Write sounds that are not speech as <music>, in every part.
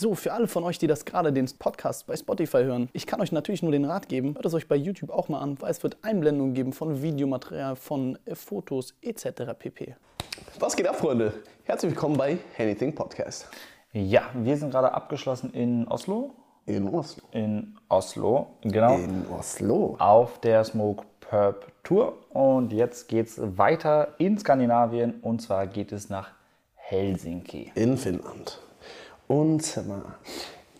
So, für alle von euch, die das gerade den Podcast bei Spotify hören, ich kann euch natürlich nur den Rat geben, hört es euch bei YouTube auch mal an, weil es wird Einblendungen geben von Videomaterial, von äh, Fotos etc. pp. Was geht ab, Freunde? Herzlich willkommen bei Anything Podcast. Ja, wir sind gerade abgeschlossen in Oslo. In Oslo. In Oslo, genau. In Oslo. auf der Smoke Purp Tour. Und jetzt geht es weiter in Skandinavien und zwar geht es nach Helsinki. In Finnland. Und mal,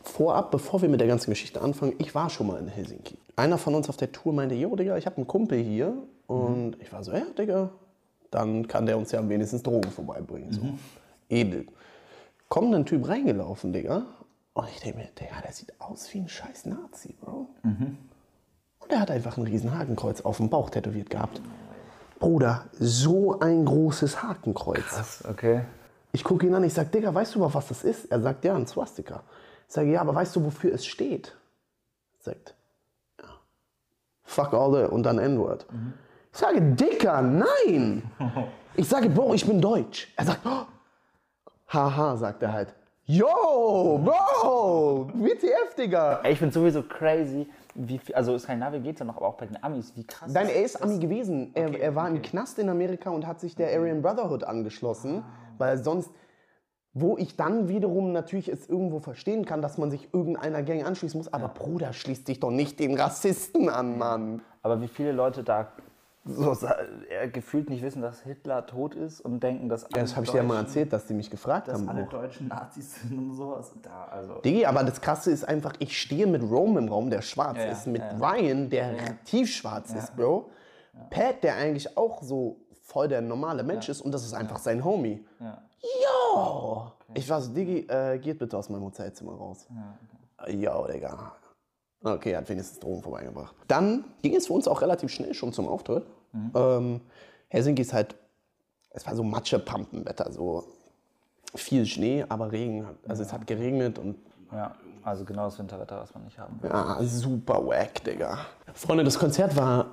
vorab, bevor wir mit der ganzen Geschichte anfangen, ich war schon mal in Helsinki. Einer von uns auf der Tour meinte, jo, Digga, ich habe einen Kumpel hier. Und ich war so, ja, Digga, dann kann der uns ja wenigstens Drogen vorbeibringen. So. Edel. Kommt ein Typ reingelaufen, Digga. Und ich denke mir, Digga, der sieht aus wie ein scheiß Nazi, Bro. Und er hat einfach ein riesen Hakenkreuz auf dem Bauch tätowiert gehabt. Bruder, so ein großes Hakenkreuz. Okay. Ich gucke ihn an, ich sage, Digga, weißt du überhaupt, was das ist? Er sagt, ja, ein Swastika. Ich sage, ja, aber weißt du, wofür es steht? Er sagt, ja. Fuck all the und dann N-Word. Ich sage, Dicker, nein! Ich sage, Bro, ich bin Deutsch. Er sagt, oh. haha, sagt er halt. Yo, Bro, WTF, Digga. Ey, Ich finde sowieso crazy, wie viel, also Skandinavien geht ja noch, aber auch bei den Amis, wie krass. Nein, er ist Ami gewesen. Er, Okay, er war im okay. Knast in Amerika und hat sich der Aryan Brotherhood angeschlossen, weil sonst, wo ich dann wiederum natürlich es irgendwo verstehen kann, dass man sich irgendeiner Gang anschließen muss, aber Bruder, schließ dich doch nicht den Rassisten an, Mann. Aber wie viele Leute da so äh, gefühlt nicht wissen, dass Hitler tot ist und denken, dass alle Das habe ich dir ja mal erzählt, dass die mich gefragt dass haben. alle auch. Deutschen Nazis sind und sowas. Da, also. Digi, aber das Krasse ist einfach, ich stehe mit Rome im Raum, der schwarz Ja, ja, ist, mit ja, ja. Ryan, der tiefschwarz ist, Bro. Pat, der eigentlich auch so voll der normale Mensch ist und das ist einfach sein Homie. Ja. Yo! Ich war so, Digi, äh, geht bitte aus meinem Hotelzimmer raus. Ja, Digga. Okay, er hat wenigstens Drogen vorbeigebracht. Dann ging es für uns auch relativ schnell schon zum Auftritt. Ähm, Helsinki ist halt, es war so Matsche-Pampenwetter, so viel Schnee, aber Regen. Also es hat geregnet und ja, also genau das Winterwetter, was man nicht haben will. ja, super wack, Digga. Freunde, das Konzert war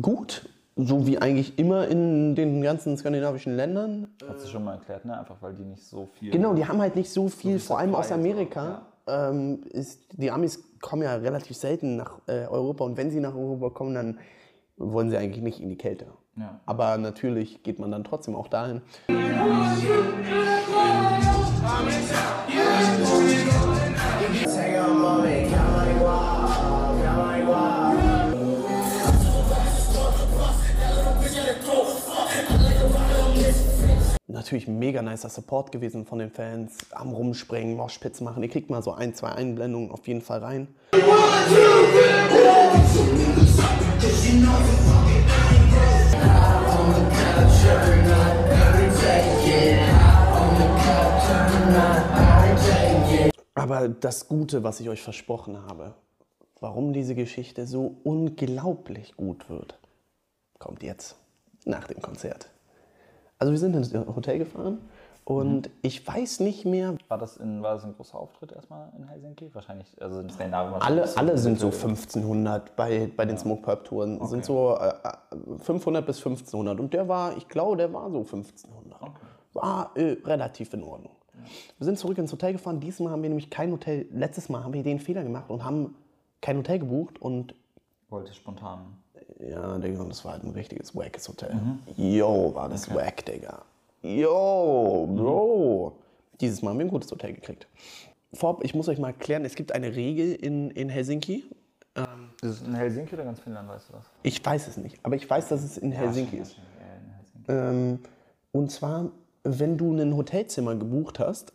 gut, so wie eigentlich immer in den ganzen skandinavischen Ländern. Hast du schon mal erklärt, ne? Einfach weil die nicht so viel. Genau, die haben halt nicht so viel, viel vor allem aus Supply, so, Amerika. Ähm, ist, die Amis kommen ja relativ selten nach äh, Europa und wenn sie nach Europa kommen, dann wollen sie eigentlich nicht in die Kälte. Ja. Aber natürlich geht man dann trotzdem auch dahin. Natürlich mega nicer Support gewesen von den Fans. Am Rumspringen, Moshpits machen. Ihr kriegt mal so ein, zwei Einblendungen auf jeden Fall rein. Aber das Gute, was ich euch versprochen habe, warum diese Geschichte so unglaublich gut wird, kommt jetzt nach dem Konzert. Also wir sind ins Hotel gefahren und ich weiß nicht mehr, War das, in, war das ein großer Auftritt erstmal in Helsinki? Wahrscheinlich, also in Skandinavien. alle, wahrscheinlich alle sind so Mittel- 1500 bei, bei den Smoke Purp Touren, sind so äh, äh, 500 bis 1500 und der war, ich glaube, der war so 1500. War äh, relativ in Ordnung. Wir sind zurück ins Hotel gefahren, diesmal haben wir nämlich kein Hotel, letztes Mal haben wir den Fehler gemacht und haben kein Hotel gebucht und Wollte spontan. Ja, Digga, und das war halt ein richtiges wackes Hotel. Yo, war das wack, Digga. Yo, Bro. Dieses Mal haben wir ein gutes Hotel gekriegt. Vorab, ich muss euch mal erklären, es gibt eine Regel in, in Helsinki. Ist es in Helsinki oder ganz Finnland, weißt du das? Ich weiß es nicht, aber ich weiß, dass es in Helsinki ist. Ja, in Helsinki. Ähm, und zwar, wenn du ein Hotelzimmer gebucht hast,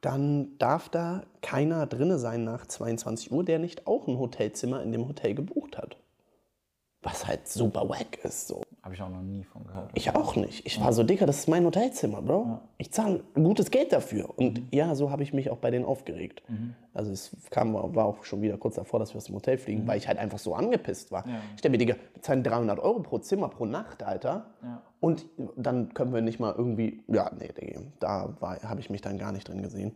dann darf da keiner drinne sein nach 22 Uhr, der nicht auch ein Hotelzimmer in dem Hotel gebucht hat. Was halt super wack ist, so. Habe ich auch noch nie von gehört. Ich auch nicht. Ich war so, Digga, das ist mein Hotelzimmer, Bro. Ich zahle gutes Geld dafür. Und ja, so habe ich mich auch bei denen aufgeregt. Also es kam, war auch schon wieder kurz davor, dass wir aus dem Hotel fliegen, weil ich halt einfach so angepisst war. Ich dachte mir, Digga, wir zahlen 300 Euro pro Zimmer pro Nacht, Alter. Und dann können wir nicht mal irgendwie, ja, nee, Digga, da habe ich mich dann gar nicht drin gesehen.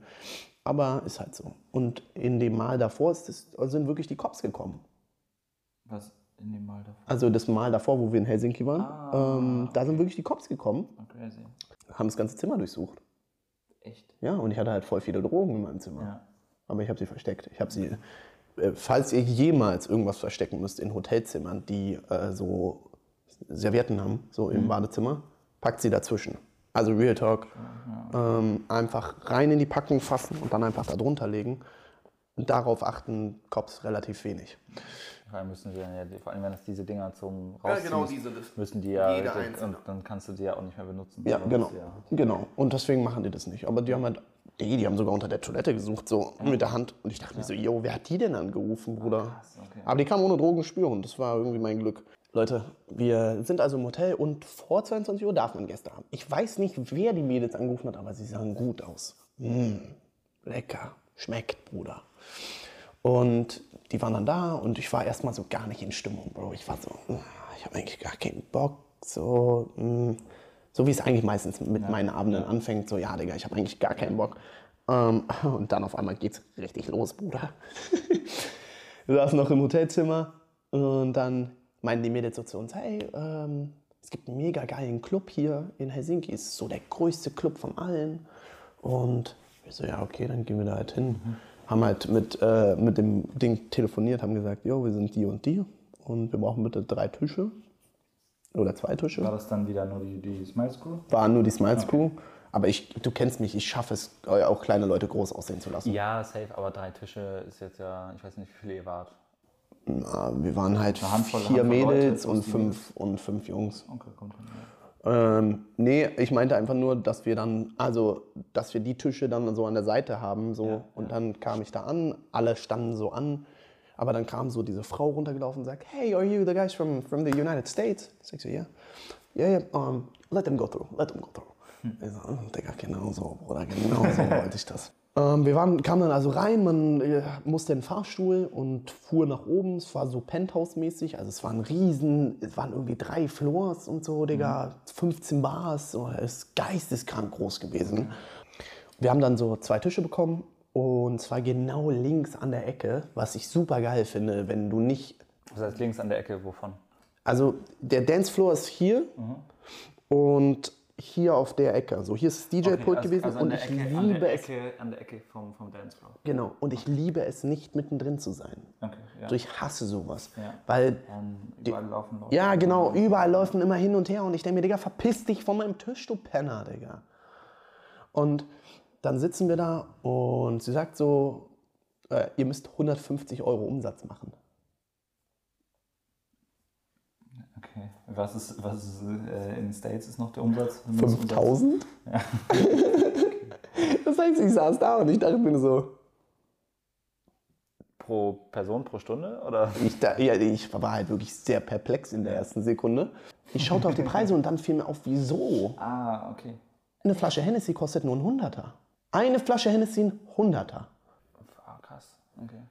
Aber ist halt so. Und in dem Mal davor das, sind wirklich die Cops gekommen. Was in dem Mal davor? Also das Mal davor, wo wir in Helsinki waren, Ah, ähm, da sind wirklich die Cops gekommen Crazy. haben das ganze Zimmer durchsucht. Echt? Ja, und ich hatte halt voll viele Drogen in meinem Zimmer. Ja. Aber ich habe sie versteckt. Ich habe sie, äh, falls ihr jemals irgendwas verstecken müsst in Hotelzimmern, die äh, so Servietten haben, so im Badezimmer, packt sie dazwischen. Also Real Talk. Ähm, einfach rein in die Packung fassen und dann einfach da drunter legen. Und darauf achten Cops relativ wenig. Allem müssen sie dann ja, vor allem wenn es diese Dinger zum Ja, Rausziehen, genau, diese- müssen die ja, jeder und einzelne. dann kannst du die ja auch nicht mehr benutzen. Ja, genau. das ja- Genau. Und deswegen machen die das nicht. Aber die haben halt, die, die haben sogar unter der Toilette gesucht, so mit der Hand. Und ich dachte mir so, yo, wer hat die denn angerufen, Bruder? okay. Aber die kamen ohne Drogen spüren. Das war irgendwie mein Glück. Leute, wir sind also im Hotel und vor 22 Uhr darf man Gäste haben. Ich weiß nicht, wer die Mädels angerufen hat, aber sie sahen gut aus. Mm, lecker. Schmeckt, Bruder. Und die waren dann da und ich war erstmal so gar nicht in Stimmung, Bro. Ich war so, mm, ich habe eigentlich gar keinen Bock. So, mm, so wie es eigentlich meistens mit meinen Abenden anfängt. So, ja, Digga, ich habe eigentlich gar keinen Bock. Ähm, <laughs> und dann auf einmal geht's richtig los, Bruder. <laughs> Wir saßen noch im Hotelzimmer und dann meinten die Mädels so zu uns, hey, ähm, es gibt einen mega geilen Club hier in Helsinki. Es ist so der größte Club von allen. Und wir so, ja, okay, dann gehen wir da halt hin. Haben halt mit, äh, mit dem Ding telefoniert, haben gesagt, jo, wir sind die und die und wir brauchen bitte drei Tische oder zwei Tische. War das dann wieder nur die, die Smiles Crew? Waren nur die Smiles Crew. Aber ich, du kennst mich, ich schaffe es, auch kleine Leute groß aussehen zu lassen. Ja, safe, aber drei Tische ist jetzt ja, ich weiß nicht, wie viele ihr wart. Na, wir waren halt Handvoll- vier Handvoll Leute Mädels plus und fünf, und fünf Jungs. Okay, kommt hin. Ähm, nee, ich meinte einfach nur, dass wir dann, also, dass wir die Tische dann so an der Seite haben, so. und dann kam ich da an, alle standen so an. Aber dann kam so diese Frau runtergelaufen und sagt, hey, are you the guys from, from the United States? Sag ich so, yeah. Yeah, yeah, um, let them go through, let them go through. Ich so, oh, Digga, genau so, Bruder, genau so <laughs> wollte ich das. Ähm, wir waren, kamen dann also rein, man äh, musste in den Fahrstuhl und fuhr nach oben. Es war so Penthouse-mäßig, also es waren riesen, es waren irgendwie drei Floors und so, Digga, 15 Bars, so, es ist geisteskrank groß gewesen. Wir haben dann so zwei Tische bekommen und zwar genau links an der Ecke, was ich super geil finde, wenn du nicht Das heißt links an der Ecke, wovon? also der Dancefloor ist hier und hier auf der Ecke. So hier ist das DJ-Pult gewesen und ich liebe es. Ecke, an der Ecke vom, vom Dancefloor. Genau, und ich liebe es nicht mittendrin zu sein. Okay, ja. Also ich hasse sowas. Ja. Weil, Dann überall laufen Leute. ja genau, überall laufen immer hin und her und ich denke mir, Digga, verpiss dich von meinem Tisch, du Penner, Digga. Und dann sitzen wir da und sie sagt so, äh, ihr müsst 150 Euro Umsatz machen. Okay. Was ist, was ist äh, in den States ist noch der Umsatz? Mindestumsatz? <laughs> 5000? das heißt, ich saß da und ich dachte mir so, Pro Person pro Stunde? Oder? Ich, da, ja, ich war halt wirklich sehr perplex in der ersten Sekunde. Ich schaute auf die <laughs> Preise und dann fiel mir auf, wieso? Ah, okay. Eine Flasche Hennessy kostet nur ein Hunderter. Eine Flasche Hennessy ein Hunderter. Ah, krass. Okay.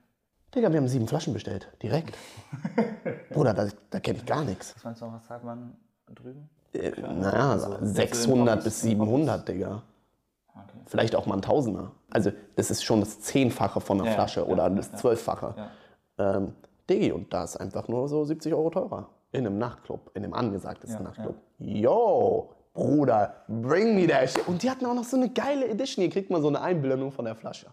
Digga, wir haben sieben Flaschen bestellt. Direkt. <laughs> Bruder, da, da kenne ich gar nichts. Was meinst du, was zahlt man drüben? Äh, naja, Also, 600 Office- bis 700, Digga. Okay. Vielleicht auch mal ein Tausender. Also, das ist schon das Zehnfache von einer Ja, Flasche ja, oder ja, das ja. Zwölffache. Ja. Ähm, Diggi, und da ist einfach nur so 70 Euro teurer. In einem Nachtclub, in einem angesagtesten Ja, Nachtclub. Yo, Bruder, bring me that shit. Und die hatten auch noch so eine geile Edition. Hier kriegt man so eine Einblendung von der Flasche.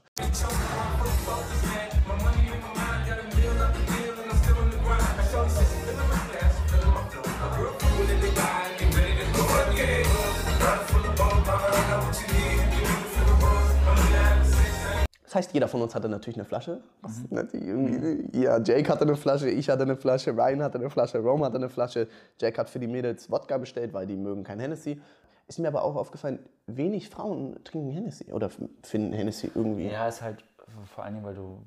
Das heißt, jeder von uns hatte natürlich eine Flasche. Was, ne, irgendwie, ja, Jake hatte eine Flasche, ich hatte eine Flasche, Ryan hatte eine Flasche, Rome hatte eine Flasche. Jake hat für die Mädels Wodka bestellt, weil die mögen kein Hennessy. Ist mir aber auch aufgefallen, wenig Frauen trinken Hennessy oder finden Hennessy irgendwie. Ja, ist halt vor allen Dingen, weil du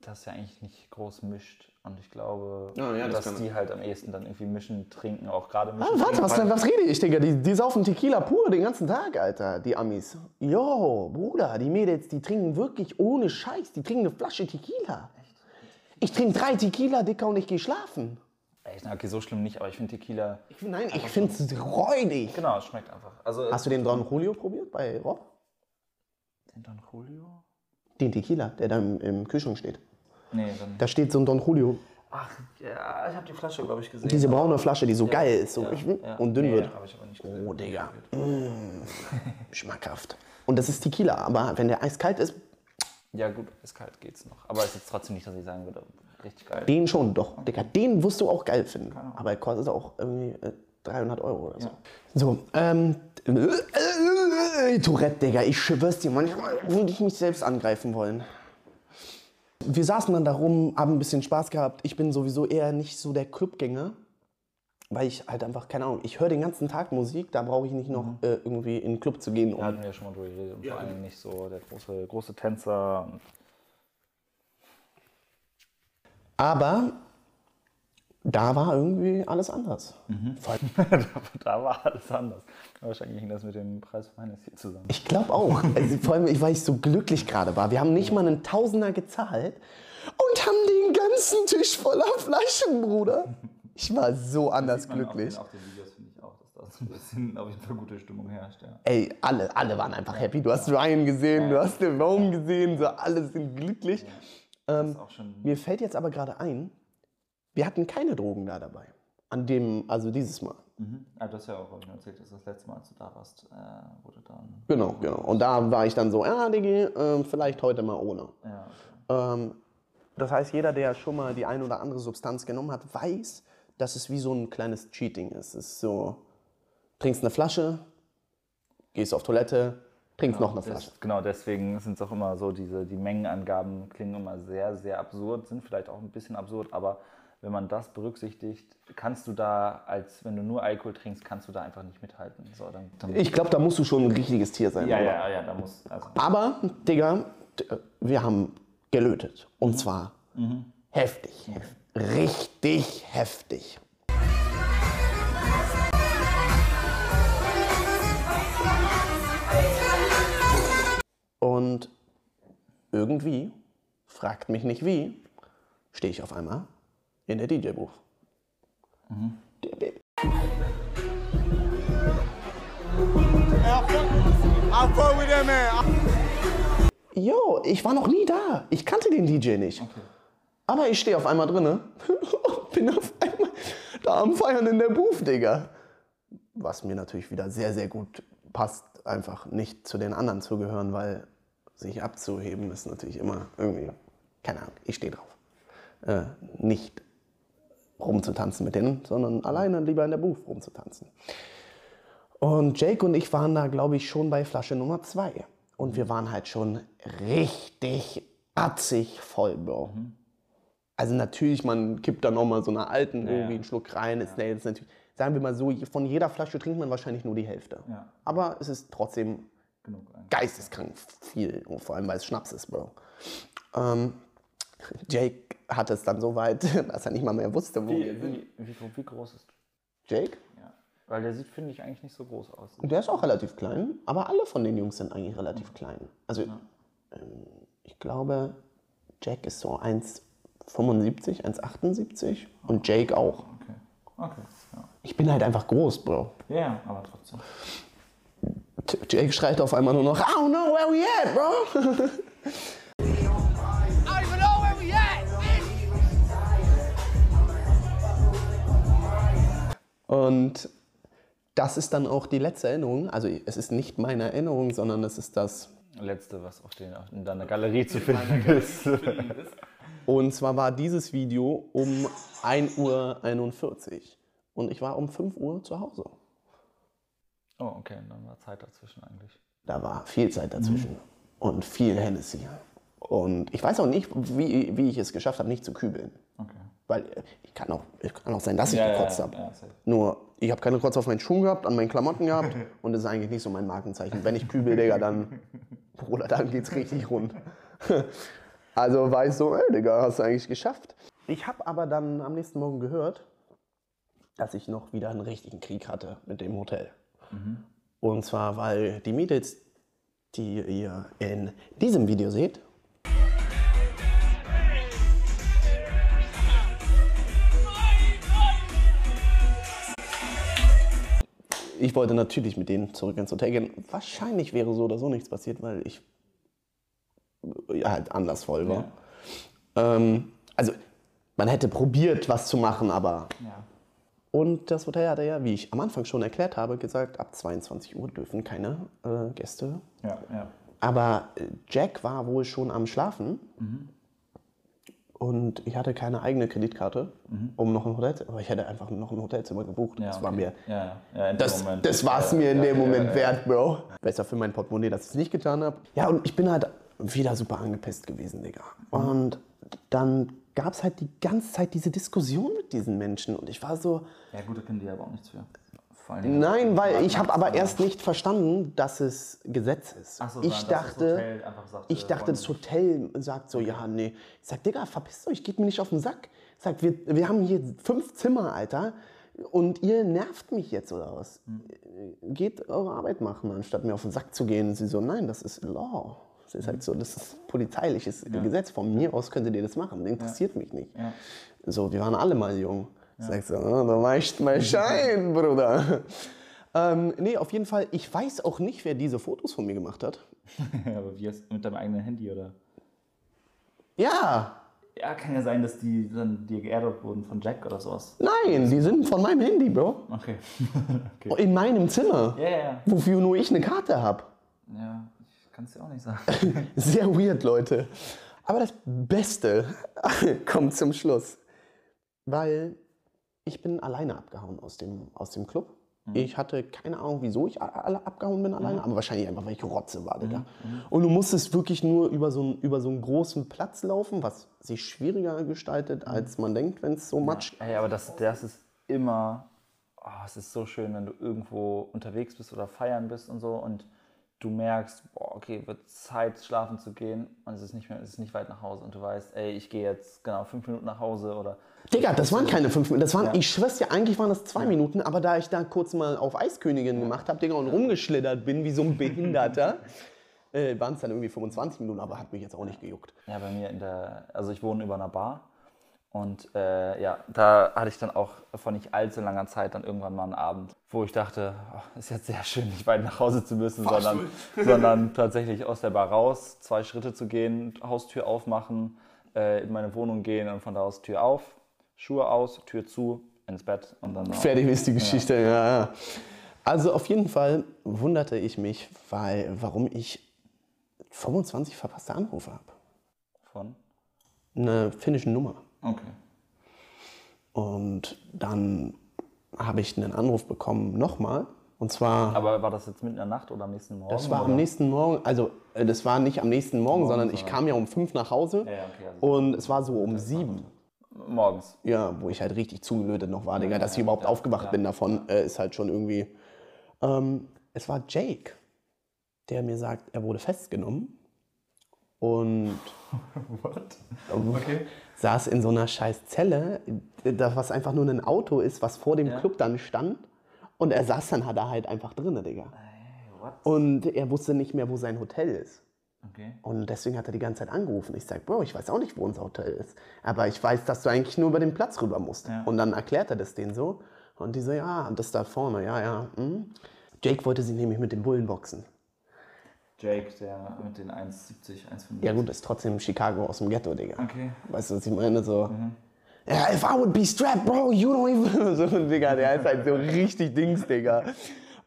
das ja eigentlich nicht groß mischt. Und ich glaube, Ja, ja, das dass die halt am ehesten dann irgendwie mischen, trinken, auch gerade mischen. Ah, warte, was, was rede ich, Digga? Die, die saufen Tequila pur den ganzen Tag, Alter, die Amis. Yo, Bruder, die Mädels, die trinken wirklich ohne Scheiß. Die trinken eine Flasche Tequila. Ich trinke drei Tequila, Dicker, und ich gehe schlafen. Echt, okay, so schlimm nicht, aber ich finde Tequila, Ich, nein, ich finde es räudig. genau, es schmeckt einfach. Also, Hast du den Don Julio probiert bei Rob? den Don Julio? Den Tequila, der da im, im Kühlschrank steht. Nee, dann. Da steht so ein Don Julio. Ach, ja, ich habe die Flasche, glaube ich, gesehen. Diese braune Flasche, die so geil ist so, ja, ich- ja. und dünn nee, wird. Ich aber nicht gesehen. Oh, Digga. Mm, schmackhaft. Und das ist Tequila, aber wenn der eiskalt ist, Ja, gut, ist kalt geht's noch. Aber es ist jetzt trotzdem nicht, dass ich sagen würde, richtig geil. den schon doch. Digga, den wirst du auch geil finden. Aber er kostet auch irgendwie äh, 300 Euro oder so. So, ähm, äh, Tourette, Digga, ich schwör's dir, manchmal würde ich mich selbst angreifen wollen. Wir saßen dann da rum, haben ein bisschen Spaß gehabt. Ich bin sowieso eher nicht so der Clubgänger, weil ich halt einfach, keine Ahnung, ich höre den ganzen Tag Musik, da brauche ich nicht noch äh, irgendwie in den Club zu gehen. Da Um. hatten wir ja schon mal drüber geredet. Und vor allen Dingen nicht so der große, große Tänzer. Aber da war irgendwie alles anders. Allem- <laughs> da war alles anders. Wahrscheinlich hing das mit dem Preis für meines hier zusammen. Ich glaube auch. Also, vor allem, weil ich so glücklich gerade war. Wir haben nicht mal einen Tausender gezahlt und haben den ganzen Tisch voller Flaschen, Bruder. Ich war so anders glücklich. Auf den Videos finde ich auch, dass da so ein bisschen auf jeden Fall gute Stimmung herrscht. Ja. Ey, alle, alle waren einfach happy. Du hast Ryan gesehen, du hast den Baum gesehen, so alle sind glücklich. Das auch schon Mir fällt jetzt aber gerade ein, wir hatten keine Drogen da dabei. An dem, also dieses Mal. Mhm. Ah, du hast ja auch ich erzählt, dass das letzte Mal, als du da warst, äh, wurde dann. Genau, genau. Und da war ich dann so, ja, Diggi, äh, vielleicht heute mal ohne. Ja, okay. Ähm, das heißt, jeder, der schon mal die ein oder andere Substanz genommen hat, weiß, dass es wie so ein kleines Cheating ist. Es ist so, trinkst eine Flasche, gehst auf Toilette, trinkst noch eine Flasche. Des, genau, deswegen sind es auch immer so, diese, die Mengenangaben klingen immer sehr, sehr absurd, sind vielleicht auch ein bisschen absurd, aber wenn man das berücksichtigt, kannst du da, als wenn du nur Alkohol trinkst, kannst du da einfach nicht mithalten. So, dann, dann, Ich glaube, da musst du schon ein richtiges Tier sein. ja, oder? ja, ja, da muss. Also, Aber, Digga, wir haben gelötet. Und zwar heftig. Richtig heftig. Und irgendwie, fragt mich nicht wie, stehe ich auf einmal in der DJ-Booth. Man. Jo, ich war noch nie da. Ich kannte den DJ nicht. Aber ich stehe auf einmal drinne <laughs> bin auf einmal da am Feiern in der Booth, Digga. Was mir natürlich wieder sehr, sehr gut passt, einfach nicht zu den anderen zu gehören, weil sich abzuheben ist natürlich immer irgendwie, keine Ahnung, ich stehe drauf. Äh, nicht rumzutanzen mit denen, sondern alleine lieber in der Booth rumzutanzen. Und Jake und ich waren da, glaube ich, schon bei Flasche Nummer zwei. Und wir waren halt schon richtig atzig voll, Bro. Also natürlich, man kippt da nochmal so einer alten irgendwie einen Schluck rein. Ist der jetzt natürlich, sagen wir mal so, von jeder Flasche trinkt man wahrscheinlich nur die Hälfte. Ja. Aber es ist trotzdem geisteskrank viel, und vor allem weil es Schnaps ist, Bro. Ähm, Jake hatte es dann so weit, <laughs> dass er nicht mal mehr wusste, wo Wie, wie, wie, wie groß ist Jake? Ja. Weil der sieht, finde ich, eigentlich nicht so groß aus. Der ist auch relativ klein, aber alle von den Jungs sind eigentlich relativ klein. Also ähm, ich glaube, Jack ist so 1,75, 1,78 und Jake auch. Okay. Okay. Ja. Ich bin halt einfach groß, Bro. ja, aber trotzdem. Jake schreit auf einmal nur noch, I don't know where we at, bro. <laughs> Und das ist dann auch die letzte Erinnerung. Also es ist nicht meine Erinnerung, sondern es ist das. Letzte, was auf den, in deiner Galerie zu finden ist. Und zwar war dieses Video um 1.41 Uhr. Und ich war um 5 Uhr zu Hause. oh, okay, dann war Zeit dazwischen eigentlich. Da war viel Zeit dazwischen und viel Hennessy. Und ich weiß auch nicht, wie, wie ich es geschafft habe, nicht zu kübeln. Okay. Weil äh, ich kann auch, ich kann auch sein, dass ich Ja, gekotzt ja, habe. ja. Nur, ich habe keine Kotze auf meinen Schuhen gehabt, an meinen Klamotten gehabt. <laughs> und das ist eigentlich nicht so mein Markenzeichen. Wenn ich kübel, Digga, dann, Bruder, dann geht's richtig rund. <laughs> also war ich so, ey, Digga, hast du eigentlich geschafft. Ich habe aber dann am nächsten Morgen gehört, dass ich noch wieder einen richtigen Krieg hatte mit dem Hotel. Und zwar, weil die Mädels, die ihr in diesem Video seht, ich wollte natürlich mit denen zurück ins Hotel gehen. Wahrscheinlich wäre so oder so nichts passiert, weil ich ja, halt anders voll war. Ähm, also, man hätte probiert, was zu machen, aber Ja. Und das Hotel hatte ja, wie ich am Anfang schon erklärt habe, gesagt, ab 22 Uhr dürfen keine äh, Gäste. Ja, ja. Aber äh, Jack war wohl schon am Schlafen. Und ich hatte keine eigene Kreditkarte, um noch ein Hotelzimmer. Aber ich hätte einfach noch ein Hotelzimmer gebucht. ja das okay. war mir. Ja, ja. ja in dem Das, Moment. das war es mir in dem Moment wert, Bro. Besser für mein Portemonnaie, dass ich es nicht getan habe. Ja, und ich bin halt wieder super angepisst gewesen, Digga. Und dann gab es halt die ganze Zeit diese Diskussion mit diesen Menschen. Und ich war so, Ja, gut, da können die aber auch nichts für. Nein, weil ich habe aber erst nicht verstanden, dass es Gesetz ist. So, ich dachte, sagte, ich dachte, wollen das Hotel sagt so, ja, nee. Ich sag, Digga, verpisst euch, geht mir nicht auf den Sack. Ich sag, wir, wir haben hier fünf Zimmer, Alter, und ihr nervt mich jetzt oder was? Hm. Geht eure Arbeit machen, anstatt mir auf den Sack zu gehen. Sie so, nein, das ist Law. Das ist halt so, das ist polizeiliches Gesetz. Von mir aus könntet ihr das machen. Interessiert mich nicht. Ja. So, wir waren alle mal jung. Sagst du, oh, du weißt mal <laughs> Schein, Bruder. ähm, nee, auf jeden Fall, ich weiß auch nicht, wer diese Fotos von mir gemacht hat. <laughs> aber wie hast mit deinem eigenen Handy oder? Ja, Ja, kann ja sein, dass die dann dir geerdet wurden von Jack oder sowas. nein, die sind von meinem Handy, Bro. Okay. <laughs> okay. In meinem Zimmer. Ja, ja, ja. Wofür nur ich eine Karte habe. Ja, ich kann es dir auch nicht sagen. <laughs> Sehr weird, Leute. Aber das Beste <laughs> kommt zum Schluss. Weil ich bin alleine abgehauen aus dem, aus dem Club. Ich hatte keine Ahnung, wieso ich alle abgehauen bin alleine, aber wahrscheinlich einfach, weil ich Rotze war, Digga. Und du musstest wirklich nur über so, einen, über so einen großen Platz laufen, was sich schwieriger gestaltet, als man denkt, wenn es so matsch Ey, aber das, das ist immer, oh, es ist so schön, wenn du irgendwo unterwegs bist oder feiern bist und so und du merkst, boah, okay, wird Zeit, schlafen zu gehen und es ist nicht mehr, es ist nicht weit nach Hause und du weißt, ey, ich gehe jetzt genau fünf Minuten nach Hause oder Digga, das waren keine fünf Minuten. Das waren, Ja. Ich schwör's dir, eigentlich waren das zwei Minuten, aber da ich da kurz mal auf Eiskönigin gemacht habe, Digga, und rumgeschlittert bin wie so ein Behinderter, äh, waren es dann irgendwie 25 Minuten, aber hat mich jetzt auch nicht gejuckt. Ja, bei mir in der, also ich wohne über einer Bar und äh, ja, da hatte ich dann auch vor nicht allzu langer Zeit dann irgendwann mal einen Abend, wo ich dachte, oh, ist jetzt sehr schön, nicht weit nach Hause zu müssen, sondern, <laughs> sondern tatsächlich aus der Bar raus, zwei Schritte zu gehen, Haustür aufmachen, äh, in meine Wohnung gehen und von da aus Tür auf, Schuhe aus, Tür zu, ins Bett und dann Fertig ist die Geschichte, ja. ja. Also auf jeden Fall wunderte ich mich, weil, warum ich 25 verpasste Anrufe habe. von. Eine finnische Nummer. Okay. Und dann habe ich einen Anruf bekommen, nochmal. Und zwar, Aber war das jetzt mitten in der Nacht oder am nächsten Morgen? das war oder? am nächsten Morgen, also äh, das war nicht am nächsten Morgen, sondern ich kam ja um fünf nach Hause. Ja, ja, okay, also Und es war so um sieben. morgens. Ja, wo ich halt richtig zugelötet noch war, Digga. Dass ich überhaupt aufgewacht bin davon, äh, ist halt schon irgendwie. Ähm, es war Jake, der mir sagt, er wurde festgenommen und <laughs> okay. saß in so einer scheiß Zelle, was einfach nur ein Auto ist, was vor dem Ja. Club dann stand. Und er saß dann da halt einfach drin, Digga. What? Und er wusste nicht mehr, wo sein Hotel ist. Okay. Und deswegen hat er die ganze Zeit angerufen. Ich sag, Bro, ich weiß auch nicht, wo unser Hotel ist. Aber ich weiß, dass du eigentlich nur über den Platz rüber musst. Ja. Und dann erklärt er das denen so. Und die so, ja, das da vorne, ja, ja. hm. Jake wollte sie nämlich mit den Bullen boxen. Jake, der mit den 1,70, 1,75. Ja gut, ist trotzdem Chicago aus dem Ghetto, Digga. Okay. Weißt du, was ich meine? So, ja, if I would be strapped, bro, you don't even... <laughs> So, Digga, der ist halt so richtig Dings, Digga.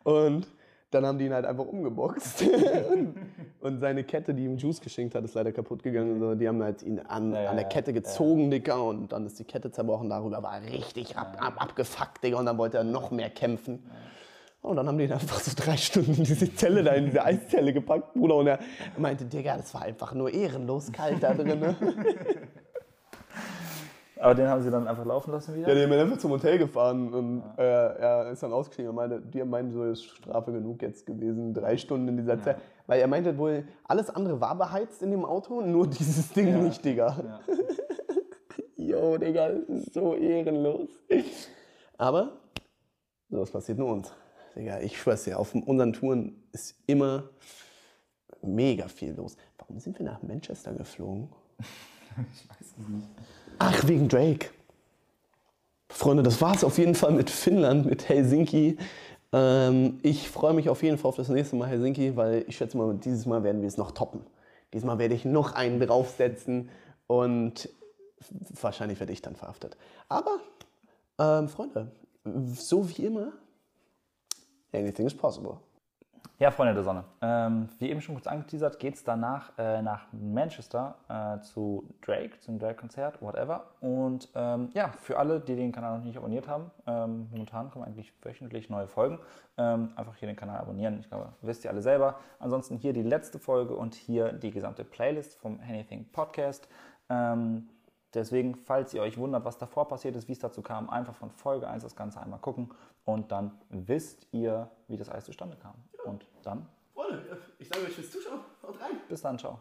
Und dann haben die ihn halt einfach umgeboxt. <laughs> und, und seine Kette, die ihm Juice geschenkt hat, ist leider kaputt gegangen. So, die haben halt ihn an, Ja, an der ja, Kette gezogen, Digga. Und dann ist die Kette zerbrochen. Darüber war er richtig ab, ab, abgefuckt, Digga. Und dann wollte er noch mehr kämpfen. Und dann haben die ihn einfach so drei Stunden in diese Zelle da, in diese Eiszelle gepackt, Bruder. Und er meinte, Digga, das war einfach nur ehrenlos kalt da drin. ne? <laughs> Aber den haben sie dann einfach laufen lassen wieder? Ja, die haben ihn einfach zum Hotel gefahren und äh, er ist dann ausgestiegen und meinte, die meinen so, ist Strafe genug jetzt gewesen, drei Stunden in dieser Zeit. Weil er meinte wohl, alles andere war beheizt in dem Auto, nur dieses Ding nicht, Digga. Ja. <laughs> Jo, Digga, das ist so ehrenlos. Aber, sowas passiert nur uns. Digga, ich schwör's dir, auf unseren Touren ist immer mega viel los. Warum sind wir nach Manchester geflogen? <laughs> Ich weiß es nicht. Ach, wegen Drake. Freunde, das war's auf jeden Fall mit Finnland, mit Helsinki. Ähm, ich freue mich auf jeden Fall auf das nächste Mal Helsinki, weil ich schätze mal, dieses Mal werden wir es noch toppen. Diesmal werde ich noch einen draufsetzen und wahrscheinlich werde ich dann verhaftet. Aber, ähm, Freunde, so wie immer, anything is possible. Ja, Freunde der Sonne. Ähm, wie eben schon kurz angeteasert, geht es danach äh, nach Manchester äh, zu Drake, zum Drake-Konzert, whatever. Und ähm, ja, für alle, die den Kanal noch nicht abonniert haben, ähm, momentan kommen eigentlich wöchentlich neue Folgen. Ähm, einfach hier den Kanal abonnieren. Ich glaube, wisst ihr alle selber. Ansonsten hier die letzte Folge und hier die gesamte Playlist vom Anything Podcast. Ähm, Deswegen, falls ihr euch wundert, was davor passiert ist, wie es dazu kam, einfach von Folge 1 das Ganze einmal gucken und dann wisst ihr, wie das alles zustande kam. Und dann Freunde, ich sage euch fürs Zuschauen. Haut rein. bis dann, ciao.